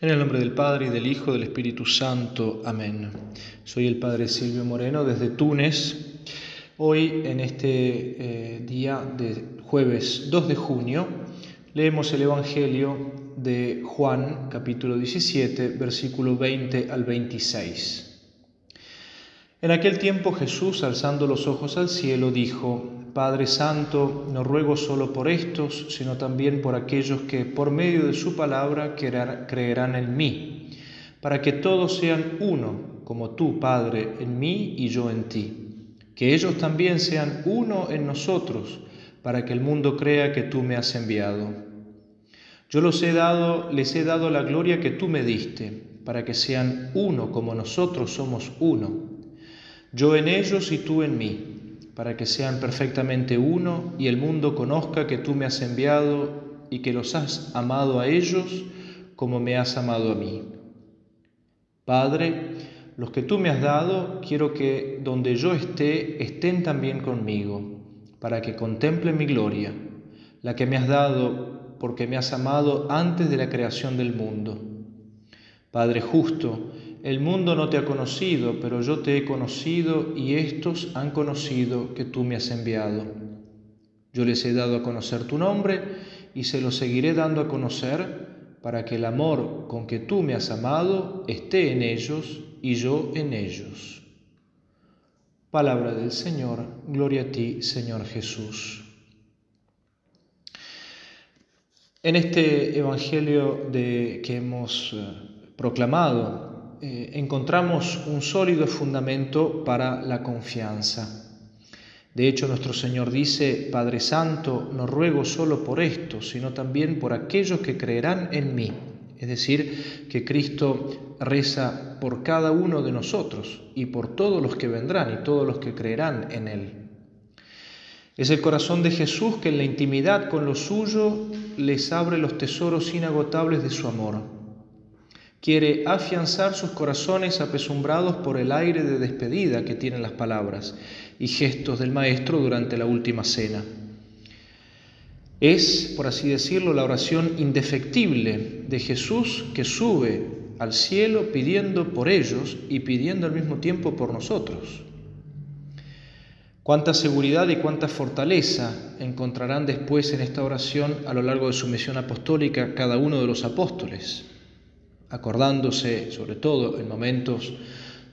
En el nombre del Padre y del Hijo y del Espíritu Santo. Amén. Soy el Padre Silvio Moreno desde Túnez. Hoy, en este eh, día de jueves 2 de junio, leemos el Evangelio de Juan, capítulo 17, versículo 20 al 26. En aquel tiempo Jesús, alzando los ojos al cielo, dijo, Padre Santo, no ruego solo por estos, sino también por aquellos que por medio de su palabra creerán en mí, para que todos sean uno, como tú, Padre, en mí y yo en ti. Que ellos también sean uno en nosotros, para que el mundo crea que tú me has enviado. Yo los he dado, les he dado la gloria que tú me diste, para que sean uno como nosotros somos uno. Yo en ellos y tú en mí para que sean perfectamente uno y el mundo conozca que tú me has enviado y que los has amado a ellos como me has amado a mí. Padre, los que tú me has dado, quiero que donde yo esté, estén también conmigo, para que contemplen mi gloria, la que me has dado porque me has amado antes de la creación del mundo. Padre justo, el mundo no te ha conocido, pero yo te he conocido y estos han conocido que tú me has enviado. Yo les he dado a conocer tu nombre y se lo seguiré dando a conocer para que el amor con que tú me has amado esté en ellos y yo en ellos. Palabra del Señor, gloria a ti, Señor Jesús. En este Evangelio de, que hemos eh, proclamado eh, encontramos un sólido fundamento para la confianza. De hecho, nuestro Señor dice, Padre Santo, no ruego solo por esto, sino también por aquellos que creerán en mí. Es decir, que Cristo reza por cada uno de nosotros y por todos los que vendrán y todos los que creerán en Él. Es el corazón de Jesús que en la intimidad con lo suyo les abre los tesoros inagotables de su amor Quiere afianzar sus corazones apesumbrados por el aire de despedida que tienen las palabras y gestos del Maestro durante la última cena. Es, por así decirlo, la oración indefectible de Jesús que sube al cielo pidiendo por ellos y pidiendo al mismo tiempo por nosotros. Cuánta seguridad y cuánta fortaleza encontrarán después en esta oración a lo largo de su misión apostólica cada uno de los apóstoles acordándose sobre todo en momentos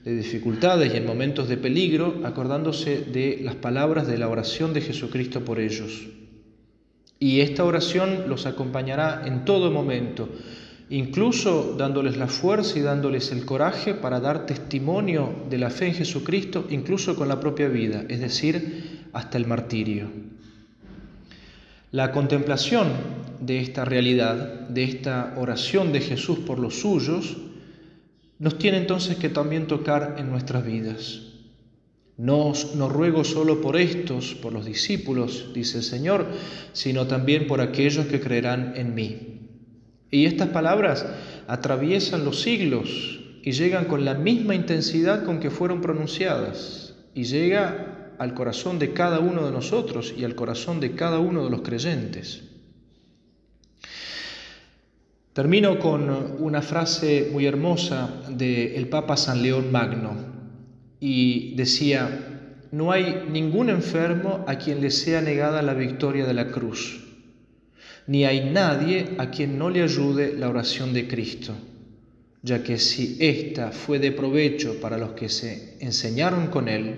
de dificultades y en momentos de peligro, acordándose de las palabras de la oración de Jesucristo por ellos. Y esta oración los acompañará en todo momento, incluso dándoles la fuerza y dándoles el coraje para dar testimonio de la fe en Jesucristo, incluso con la propia vida, es decir, hasta el martirio. La contemplación de esta realidad, de esta oración de Jesús por los suyos, nos tiene entonces que también tocar en nuestras vidas. No, no ruego solo por estos, por los discípulos, dice el Señor, sino también por aquellos que creerán en mí. Y estas palabras atraviesan los siglos y llegan con la misma intensidad con que fueron pronunciadas. Y llega al corazón de cada uno de nosotros y al corazón de cada uno de los creyentes. Termino con una frase muy hermosa del Papa San León Magno y decía, no hay ningún enfermo a quien le sea negada la victoria de la cruz, ni hay nadie a quien no le ayude la oración de Cristo, ya que si ésta fue de provecho para los que se enseñaron con Él,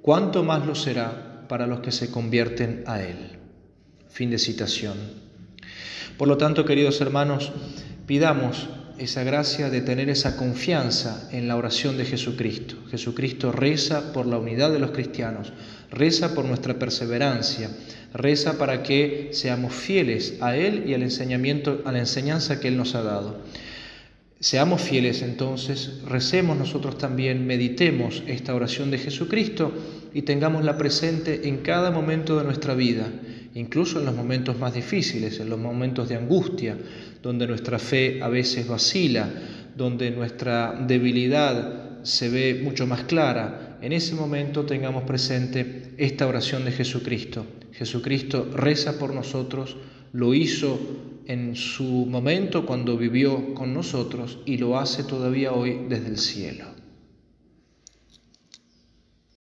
cuánto más lo será para los que se convierten a Él. Fin de citación. Por lo tanto, queridos hermanos, pidamos esa gracia de tener esa confianza en la oración de Jesucristo. Jesucristo reza por la unidad de los cristianos, reza por nuestra perseverancia, reza para que seamos fieles a Él y al enseñamiento, a la enseñanza que Él nos ha dado. Seamos fieles entonces, recemos nosotros también, meditemos esta oración de Jesucristo y tengámosla presente en cada momento de nuestra vida incluso en los momentos más difíciles, en los momentos de angustia, donde nuestra fe a veces vacila, donde nuestra debilidad se ve mucho más clara, en ese momento tengamos presente esta oración de Jesucristo. Jesucristo reza por nosotros, lo hizo en su momento cuando vivió con nosotros y lo hace todavía hoy desde el cielo.